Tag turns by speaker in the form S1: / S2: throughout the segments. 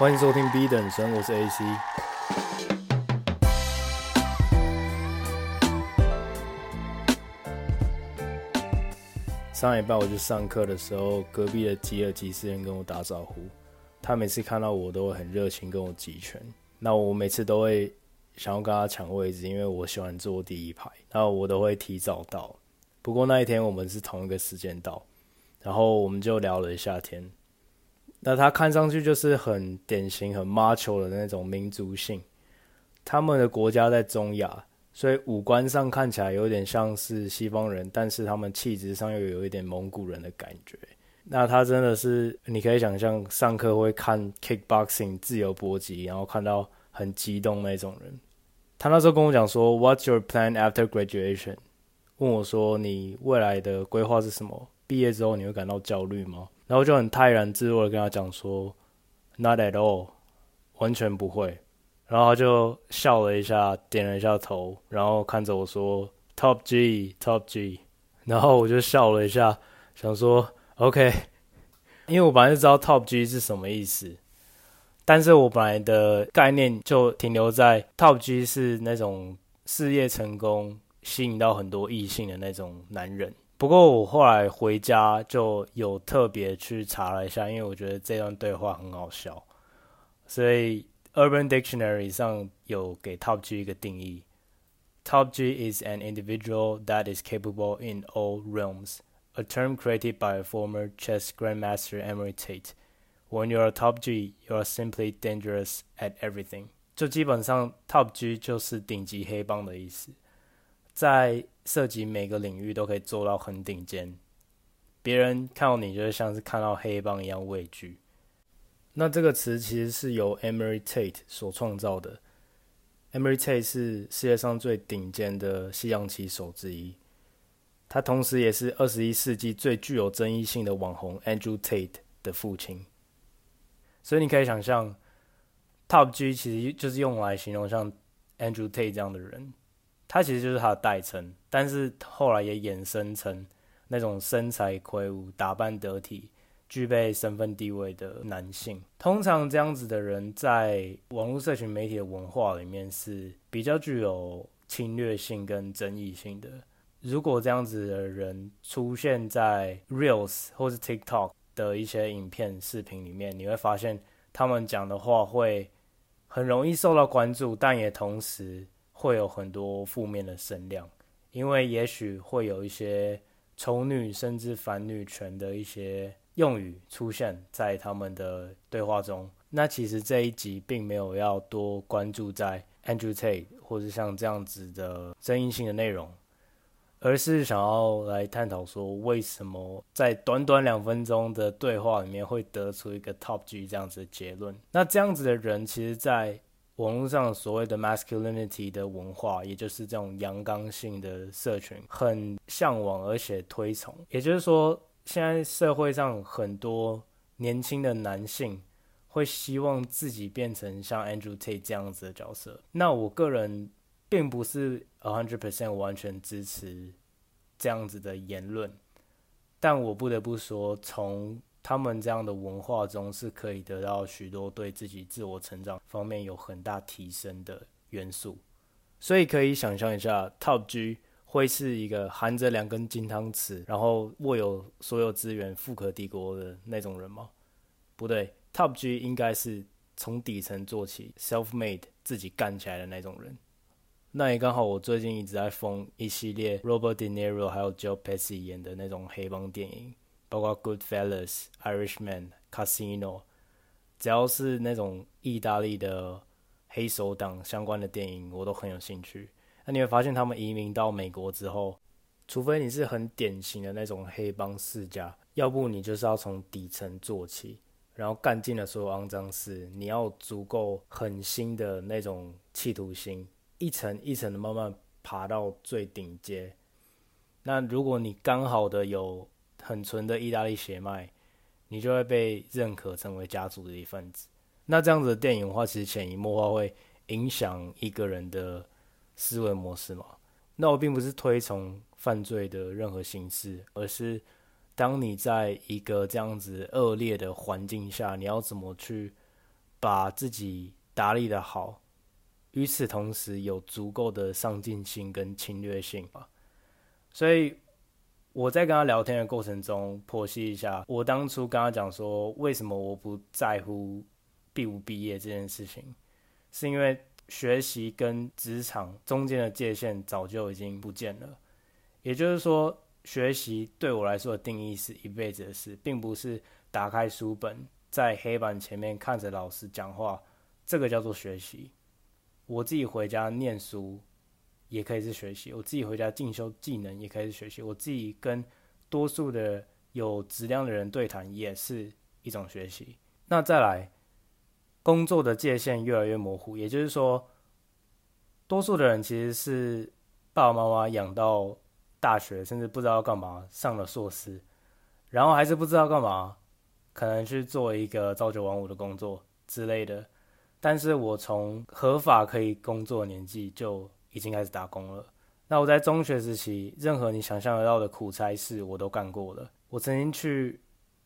S1: 欢迎收听 B 等生，我是 AC。上礼拜我去上课的时候，隔壁的吉尔吉斯人跟我打招呼，他每次看到我都会很热情跟我击拳。那我每次都会想要跟他抢位置，因为我喜欢坐第一排，那我都会提早到。不过那一天我们是同一个时间到，然后我们就聊了一下天。那他看上去就是很典型、很 macho 的那种民族性。他们的国家在中亚，所以五官上看起来有点像是西方人，但是他们气质上又有一点蒙古人的感觉。那他真的是，你可以想象上课会看 kickboxing 自由搏击，然后看到很激动那种人。他那时候跟我讲说，What's your plan after graduation？问我说，你未来的规划是什么？毕业之后你会感到焦虑吗？然后就很泰然自若的跟他讲说，Not at all，完全不会。然后他就笑了一下，点了一下头，然后看着我说，Top G，Top G。然后我就笑了一下，想说 OK，因为我本来就知道 Top G 是什么意思，但是我本来的概念就停留在 Top G 是那种事业成功、吸引到很多异性的那种男人。不过我后来回家就有特别去查了一下，因为我觉得这段对话很好笑，所以 Urban Dictionary 上有给 Top G 一个定义：Top G is an individual that is capable in all realms, a term created by a former chess grandmaster Emery Tate. When you are Top G, you are simply dangerous at everything. 就基本上 Top G 就是顶级黑帮的意思。在 涉及每个领域都可以做到很顶尖，别人看到你就会像是看到黑帮一样畏惧。那这个词其实是由 Emery Tate 所创造的。Emery Tate 是世界上最顶尖的西洋棋手之一，他同时也是二十一世纪最具有争议性的网红 Andrew Tate 的父亲。所以你可以想象，Top G 其实就是用来形容像 Andrew Tate 这样的人。他其实就是他的代称，但是后来也衍生成那种身材魁梧、打扮得体、具备身份地位的男性。通常这样子的人在网络社群媒体的文化里面是比较具有侵略性跟争议性的。如果这样子的人出现在 Reels 或是 TikTok 的一些影片、视频里面，你会发现他们讲的话会很容易受到关注，但也同时。会有很多负面的声量，因为也许会有一些丑女甚至反女权的一些用语出现在他们的对话中。那其实这一集并没有要多关注在 Andrew Tate 或者像这样子的争议性的内容，而是想要来探讨说，为什么在短短两分钟的对话里面会得出一个 Top G 这样子的结论。那这样子的人，其实，在网络上所谓的 masculinity 的文化，也就是这种阳刚性的社群，很向往而且推崇。也就是说，现在社会上很多年轻的男性会希望自己变成像 Andrew Tate 这样子的角色。那我个人并不是 a hundred percent 完全支持这样子的言论，但我不得不说，从他们这样的文化中是可以得到许多对自己自我成长方面有很大提升的元素，所以可以想象一下，Top G 会是一个含着两根金汤匙，然后握有所有资源、富可敌国的那种人吗？不对，Top G 应该是从底层做起，self-made 自己干起来的那种人。那也刚好，我最近一直在疯一系列 Robert De Niro 还有 Joe Pesci 演的那种黑帮电影。包括 Goodfellas、Irishman、Casino，只要是那种意大利的黑手党相关的电影，我都很有兴趣。那你会发现，他们移民到美国之后，除非你是很典型的那种黑帮世家，要不你就是要从底层做起，然后干尽了所有肮脏事。你要足够狠心的那种企图心，一层一层的慢慢爬到最顶阶。那如果你刚好的有很纯的意大利血脉，你就会被认可成为家族的一份子。那这样子的电影的话，其实潜移默化会影响一个人的思维模式嘛。那我并不是推崇犯罪的任何形式，而是当你在一个这样子恶劣的环境下，你要怎么去把自己打理得好，与此同时有足够的上进心跟侵略性吧。所以我在跟他聊天的过程中，剖析一下我当初跟他讲说，为什么我不在乎毕不毕业这件事情，是因为学习跟职场中间的界限早就已经不见了。也就是说，学习对我来说的定义是一辈子的事，并不是打开书本在黑板前面看着老师讲话，这个叫做学习。我自己回家念书。也可以是学习，我自己回家进修技能也可以是学习，我自己跟多数的有质量的人对谈也是一种学习。那再来，工作的界限越来越模糊，也就是说，多数的人其实是爸爸妈妈养到大学，甚至不知道干嘛，上了硕士，然后还是不知道干嘛，可能去做一个朝九晚五的工作之类的。但是我从合法可以工作年纪就已经开始打工了。那我在中学时期，任何你想象得到的苦差事我都干过了。我曾经去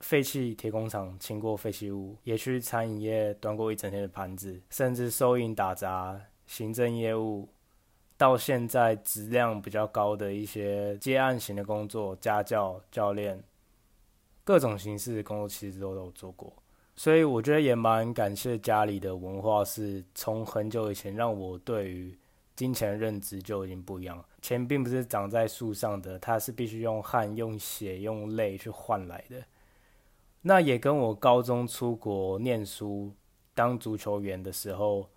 S1: 废弃铁工厂清过废弃物，也去餐饮业端过一整天的盘子，甚至收银打杂、行政业务，到现在质量比较高的一些接案型的工作，家教、教练，各种形式的工作其实都有做过。所以我觉得也蛮感谢家里的文化，是从很久以前让我对于金钱认知就已经不一样了。钱并不是长在树上的，它是必须用汗、用血、用泪去换来的。那也跟我高中出国念书、当足球员的时候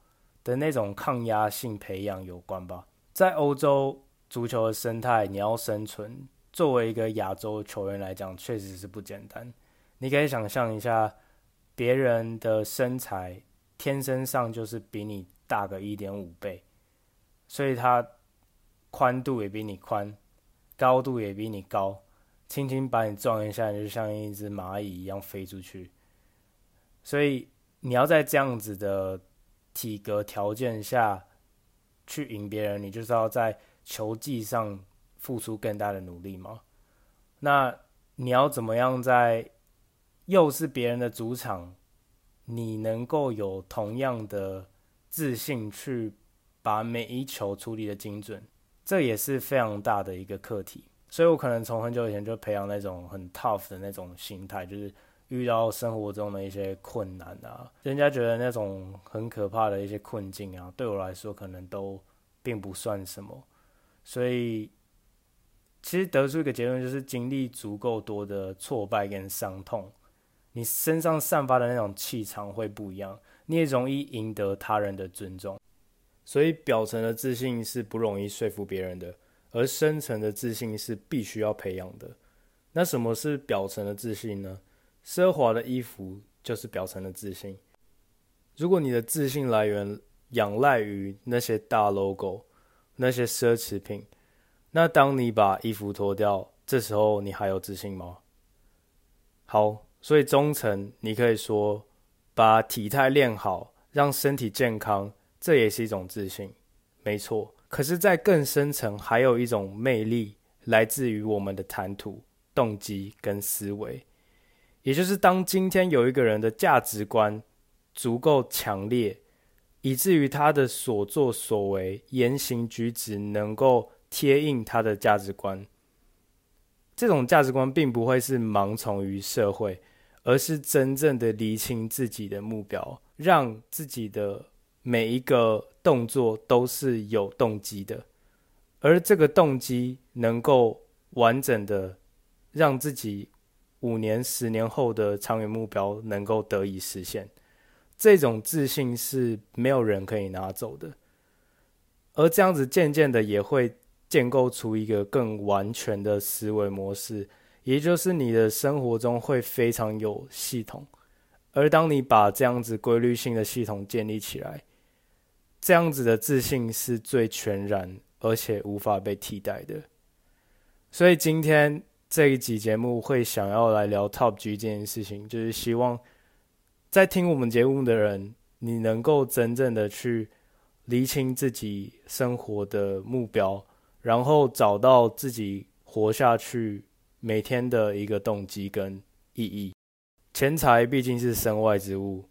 S1: 的那种抗压性培养有关吧。在欧洲足球的生态，你要生存，作为一个亚洲球员来讲，确实是不简单。你可以想象一下，别人的身材天生上就是比你大个一点五倍。所以它宽度也比你宽，高度也比你高，轻轻把你撞一下，你就像一只蚂蚁一样飞出去。所以你要在这样子的体格条件下去赢别人，你就是要在球技上付出更大的努力嘛。那你要怎么样在又是别人的主场，你能够有同样的自信去？把每一球处理的精准，这也是非常大的一个课题。所以我可能从很久以前就培养那种很 tough 的那种心态，就是遇到生活中的一些困难啊，人家觉得那种很可怕的一些困境啊，对我来说可能都并不算什么。所以其实得出一个结论，就是经历足够多的挫败跟伤痛，你身上散发的那种气场会不一样，你也容易赢得他人的尊重。所以表层的自信是不容易说服别人的，而深层的自信是必须要培养的。那什么是表层的自信呢？奢华的衣服就是表层的自信。如果你的自信来源仰赖于那些大 logo、那些奢侈品，那当你把衣服脱掉，这时候你还有自信吗？好，所以中层你可以说把体态练好，让身体健康。这也是一种自信，没错。可是，在更深层，还有一种魅力，来自于我们的谈吐、动机跟思维。也就是，当今天有一个人的价值观足够强烈，以至于他的所作所为、言行举止能够贴应他的价值观，这种价值观并不会是盲从于社会，而是真正的厘清自己的目标，让自己的。每一个动作都是有动机的，而这个动机能够完整的让自己五年、十年后的长远目标能够得以实现，这种自信是没有人可以拿走的。而这样子渐渐的也会建构出一个更完全的思维模式，也就是你的生活中会非常有系统。而当你把这样子规律性的系统建立起来，这样子的自信是最全然而且无法被替代的，所以今天这一集节目会想要来聊 Top G 这件事情，就是希望在听我们节目的人，你能够真正的去厘清自己生活的目标，然后找到自己活下去每天的一个动机跟意义。钱财毕竟是身外之物。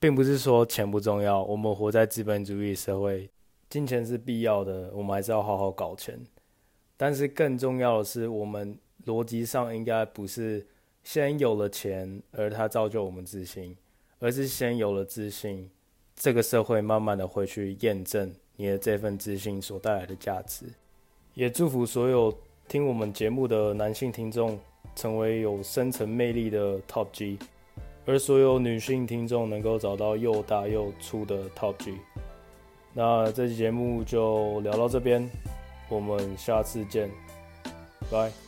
S1: 并不是说钱不重要，我们活在资本主义社会，金钱是必要的，我们还是要好好搞钱。但是更重要的是，我们逻辑上应该不是先有了钱，而它造就我们自信，而是先有了自信，这个社会慢慢的会去验证你的这份自信所带来的价值。也祝福所有听我们节目的男性听众，成为有深层魅力的 Top G。而所有女性听众能够找到又大又粗的 Top G，那这期节目就聊到这边，我们下次见，拜。